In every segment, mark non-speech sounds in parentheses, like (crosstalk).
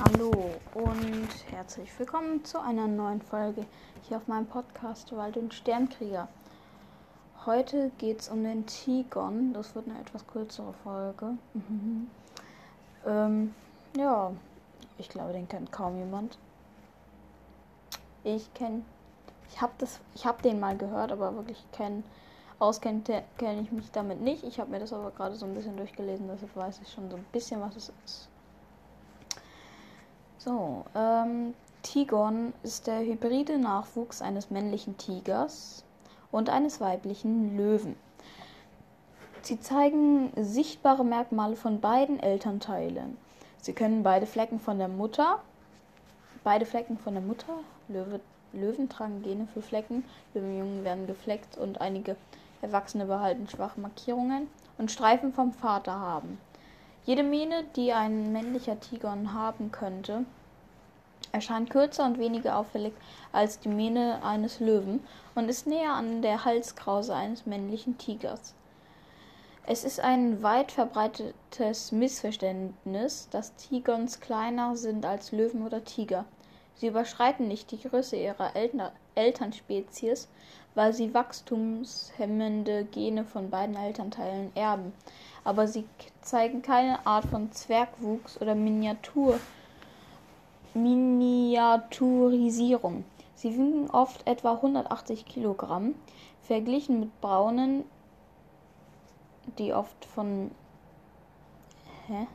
Hallo und herzlich willkommen zu einer neuen Folge hier auf meinem Podcast Wald und Sternkrieger. Heute geht es um den Tigon. Das wird eine etwas kürzere Folge. (laughs) Ähm, ja, ich glaube, den kennt kaum jemand. Ich kenne, ich habe das, ich habe den mal gehört, aber wirklich kennen, auskennt kenne ich mich damit nicht. Ich habe mir das aber gerade so ein bisschen durchgelesen, deshalb weiß ich schon so ein bisschen, was es ist. So, ähm, Tigon ist der hybride Nachwuchs eines männlichen Tigers und eines weiblichen Löwen. Sie zeigen sichtbare Merkmale von beiden Elternteilen. Sie können beide Flecken von der Mutter, beide Flecken von der Mutter, Löwe, Löwen tragen Gene für Flecken, Löwenjungen werden gefleckt und einige Erwachsene behalten schwache Markierungen und Streifen vom Vater haben. Jede Mähne, die ein männlicher Tigon haben könnte, erscheint kürzer und weniger auffällig als die Mähne eines Löwen und ist näher an der Halskrause eines männlichen Tigers. Es ist ein weit verbreitetes Missverständnis, dass Tigons kleiner sind als Löwen oder Tiger. Sie überschreiten nicht die Größe ihrer Eltern Elternspezies, weil sie wachstumshemmende Gene von beiden Elternteilen erben aber sie zeigen keine Art von Zwergwuchs oder Miniatur, Miniaturisierung. Sie wiegen oft etwa 180 Kilogramm, verglichen mit braunen, die oft von hä?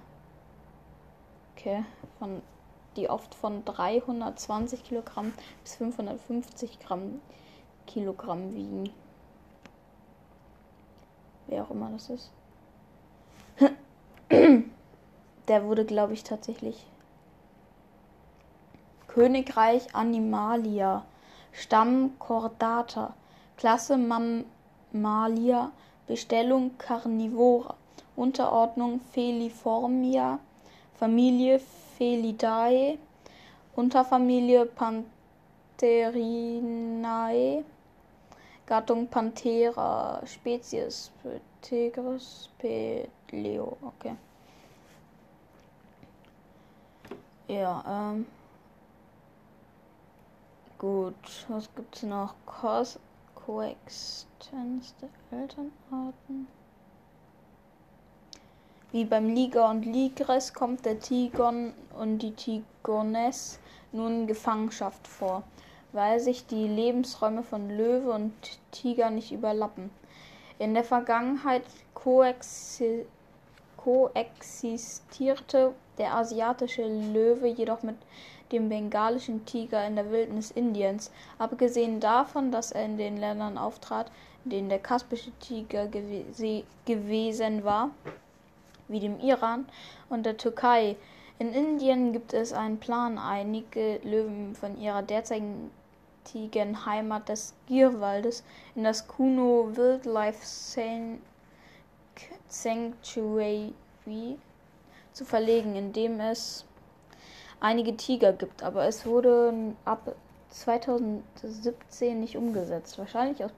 Okay, von die oft von 320 Kilogramm bis 550 Gramm Kilogramm wiegen. Wer auch immer das ist. (clears throat) Der wurde, glaube ich, tatsächlich Königreich Animalia, Stamm Chordata, Klasse Mammalia, Bestellung Carnivora, Unterordnung Feliformia, Familie Felidae, Unterfamilie Pantherae, Gattung Panthera, Spezies Tigris, Leo, okay. Ja, ähm. Gut, was gibt's noch? Cos der Elternarten. Wie beim Liga und Ligres kommt der Tigon und die Tigones nun in Gefangenschaft vor, weil sich die Lebensräume von Löwe und Tiger nicht überlappen. In der Vergangenheit koexistierte der asiatische Löwe jedoch mit dem bengalischen Tiger in der Wildnis Indiens. Abgesehen davon, dass er in den Ländern auftrat, in denen der kaspische Tiger gew gewesen war, wie dem Iran und der Türkei. In Indien gibt es einen Plan, einige Löwen von ihrer derzeitigen Heimat des Gierwaldes in das Kuno Wildlife Sanctuary zu verlegen, indem es einige Tiger gibt, aber es wurde ab 2017 nicht umgesetzt, wahrscheinlich aus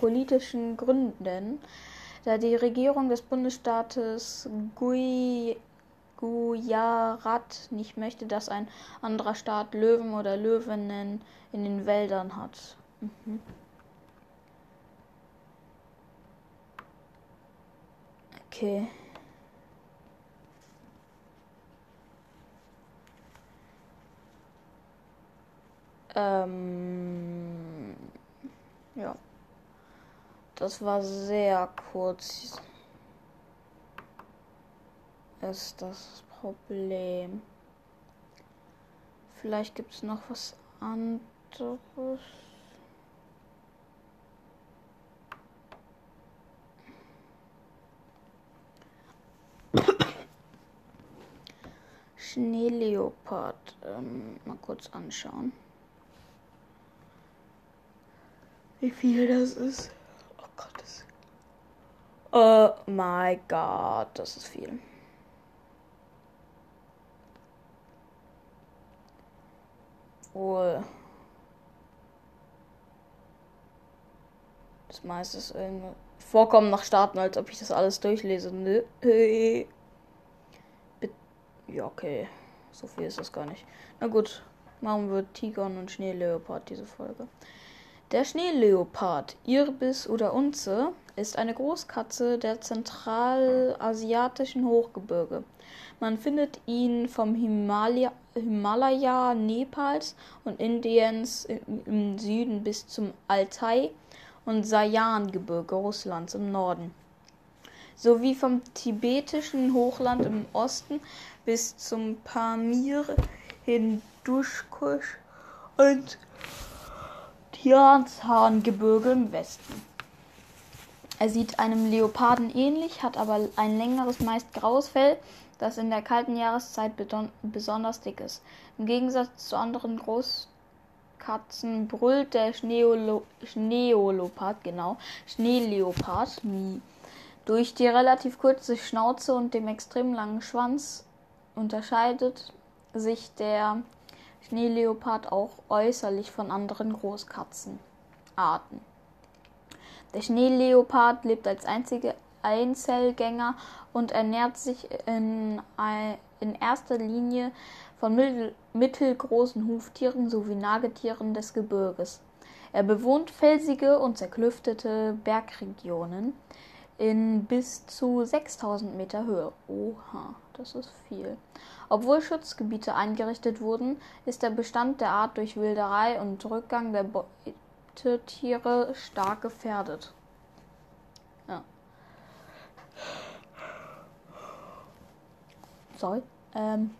politischen Gründen, da die Regierung des Bundesstaates Gui Gujarat nicht möchte, dass ein anderer Staat Löwen oder Löwinnen in den Wäldern hat. Mhm. Okay. Ähm, ja. Das war sehr kurz. Ist das Problem. Vielleicht gibt es noch was anderes. Schneeleopard. Ähm, mal kurz anschauen. Wie viel das ist. Oh mein Gott, das ist viel. Wohl. Das meiste ist irgendwie Vorkommen nach Starten, als ob ich das alles durchlese. Nö. Ja, okay. so viel ist das gar nicht. Na gut, machen wir Tigon und Schneeleopard diese Folge. Der Schneeleopard, Irbis oder Unze, ist eine Großkatze der zentralasiatischen Hochgebirge. Man findet ihn vom Himalaya, Himalaya Nepals und Indiens im Süden bis zum Altai und Sayan-Gebirge Russlands im Norden, sowie vom tibetischen Hochland im Osten bis zum Pamir, Hindukusch und Tianzhan-Gebirge im Westen. Er sieht einem Leoparden ähnlich, hat aber ein längeres, meist graues Fell, das in der kalten Jahreszeit besonders dick ist. Im Gegensatz zu anderen Großkatzen brüllt der Schneolo Schneolopard, genau, Schneeleopard nie. Durch die relativ kurze Schnauze und dem extrem langen Schwanz unterscheidet sich der Schneeleopard auch äußerlich von anderen Großkatzenarten. Der Schneeleopard lebt als einzige Einzelgänger und ernährt sich in, in erster Linie von mittel, mittelgroßen Huftieren sowie Nagetieren des Gebirges. Er bewohnt felsige und zerklüftete Bergregionen in bis zu 6000 Meter Höhe. Oha, das ist viel. Obwohl Schutzgebiete eingerichtet wurden, ist der Bestand der Art durch Wilderei und Rückgang der Beutetiere stark gefährdet. Ja. Sorry. Ähm.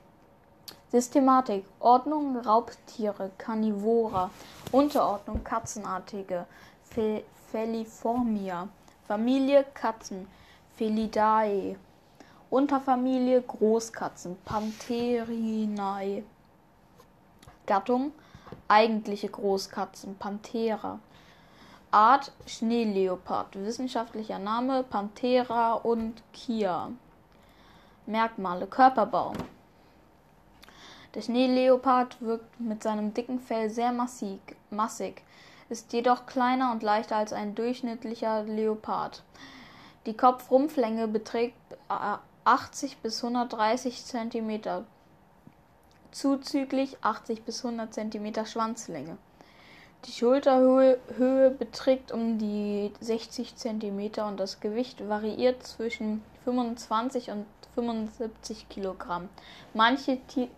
Systematik. Ordnung Raubtiere, Carnivora. Unterordnung Katzenartige, Fe Feliformia. Familie Katzen, Felidae. Unterfamilie Großkatzen Pantherinae. Gattung eigentliche Großkatzen Panthera. Art Schneeleopard. Wissenschaftlicher Name Panthera und Kia. Merkmale Körperbau. Der Schneeleopard wirkt mit seinem dicken Fell sehr massig, massig, ist jedoch kleiner und leichter als ein durchschnittlicher Leopard. Die Kopfrumpflänge beträgt äh, 80 bis 130 cm, zuzüglich 80 bis 100 cm Schwanzlänge. Die Schulterhöhe Höhe beträgt um die 60 cm und das Gewicht variiert zwischen 25 und 75 kg. Manche Ti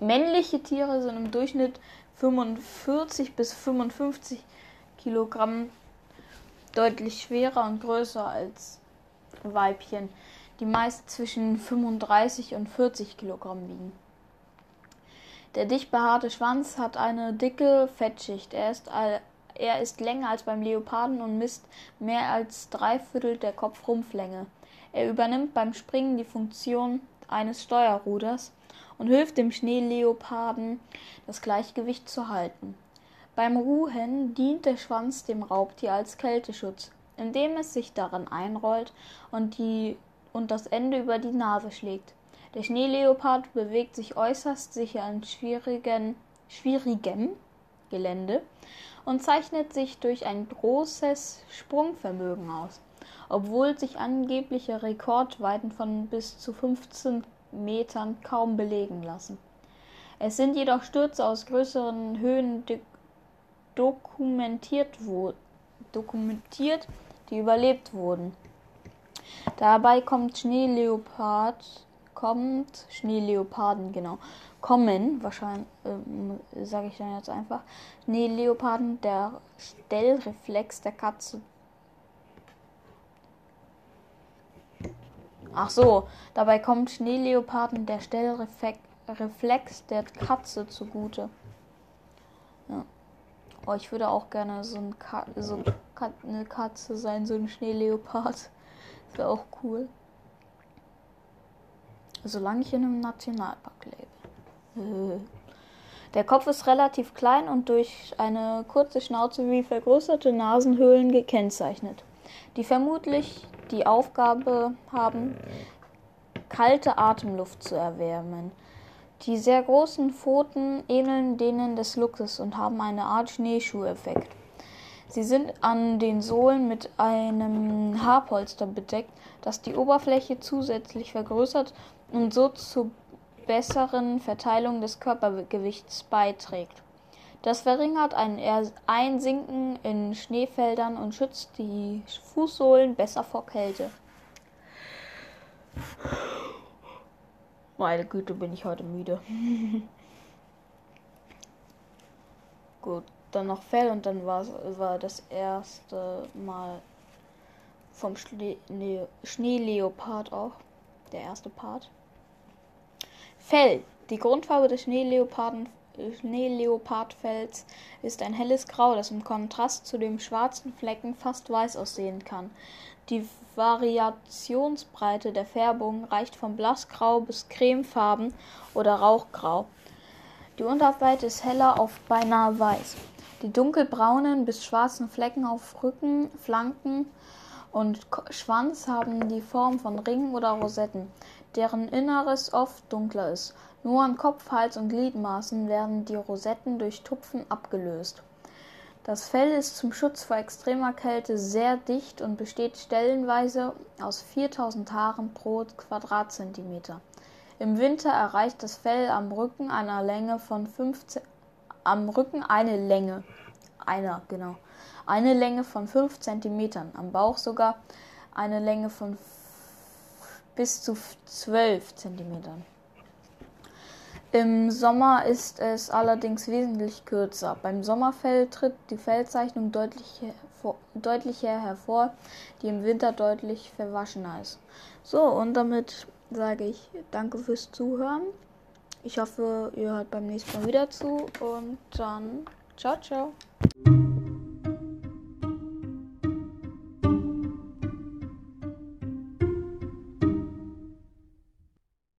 männliche Tiere sind im Durchschnitt 45 bis 55 kg deutlich schwerer und größer als Weibchen die meist zwischen 35 und 40 Kilogramm wiegen. Der dicht behaarte Schwanz hat eine dicke Fettschicht. Er ist, er ist länger als beim Leoparden und misst mehr als drei Viertel der Kopfrumpflänge. Er übernimmt beim Springen die Funktion eines Steuerruders und hilft dem Schneeleoparden, das Gleichgewicht zu halten. Beim Ruhen dient der Schwanz dem Raubtier als Kälteschutz, indem es sich daran einrollt und die und das Ende über die Nase schlägt. Der Schneeleopard bewegt sich äußerst sicher in schwierigem Gelände und zeichnet sich durch ein großes Sprungvermögen aus, obwohl sich angebliche Rekordweiten von bis zu 15 Metern kaum belegen lassen. Es sind jedoch Stürze aus größeren Höhen dokumentiert, dokumentiert, die überlebt wurden. Dabei kommt Schneeleopard, kommt Schneeleoparden, genau, kommen, wahrscheinlich, äh, sage ich dann jetzt einfach, Schneeleoparden, der Stellreflex der Katze. Ach so, dabei kommt Schneeleoparden der Stellreflex der Katze zugute. Ja. Oh, ich würde auch gerne so, ein Ka so eine Katze sein, so ein Schneeleopard. Wäre auch cool. Solange ich in einem Nationalpark lebe. Der Kopf ist relativ klein und durch eine kurze Schnauze wie vergrößerte Nasenhöhlen gekennzeichnet, die vermutlich die Aufgabe haben, kalte Atemluft zu erwärmen. Die sehr großen Pfoten ähneln denen des Luchses und haben eine Art Schneeschuheffekt. Sie sind an den Sohlen mit einem Haarpolster bedeckt, das die Oberfläche zusätzlich vergrößert und so zu besseren Verteilung des Körpergewichts beiträgt. Das verringert ein Einsinken in Schneefeldern und schützt die Fußsohlen besser vor Kälte. Meine Güte, bin ich heute müde. (laughs) Gut, dann noch Fell und dann war, war das erste Mal vom Schnee, ne, Schneeleopard auch. Der erste Part. Fell. Die Grundfarbe des Schneeleoparden Schneeleopardfells ist ein helles Grau, das im Kontrast zu den schwarzen Flecken fast weiß aussehen kann. Die Variationsbreite der Färbung reicht von blassgrau bis cremefarben oder rauchgrau. Die Unterseite ist heller auf beinahe weiß. Die dunkelbraunen bis schwarzen Flecken auf Rücken, Flanken und Schwanz haben die Form von Ringen oder Rosetten, deren Inneres oft dunkler ist. Nur an Kopf, Hals und Gliedmaßen werden die Rosetten durch Tupfen abgelöst. Das Fell ist zum Schutz vor extremer Kälte sehr dicht und besteht stellenweise aus 4000 Haaren pro Quadratzentimeter. Im Winter erreicht das Fell am Rücken einer Länge von 15 am Rücken eine Länge einer genau eine Länge von 5 cm, am Bauch sogar eine Länge von bis zu 12 cm. Im Sommer ist es allerdings wesentlich kürzer. Beim Sommerfell tritt die Fellzeichnung deutlich, hervor, deutlicher hervor, die im Winter deutlich verwaschener ist. So, und damit sage ich danke fürs Zuhören. Ich hoffe, ihr hört beim nächsten Mal wieder zu und dann ciao, ciao.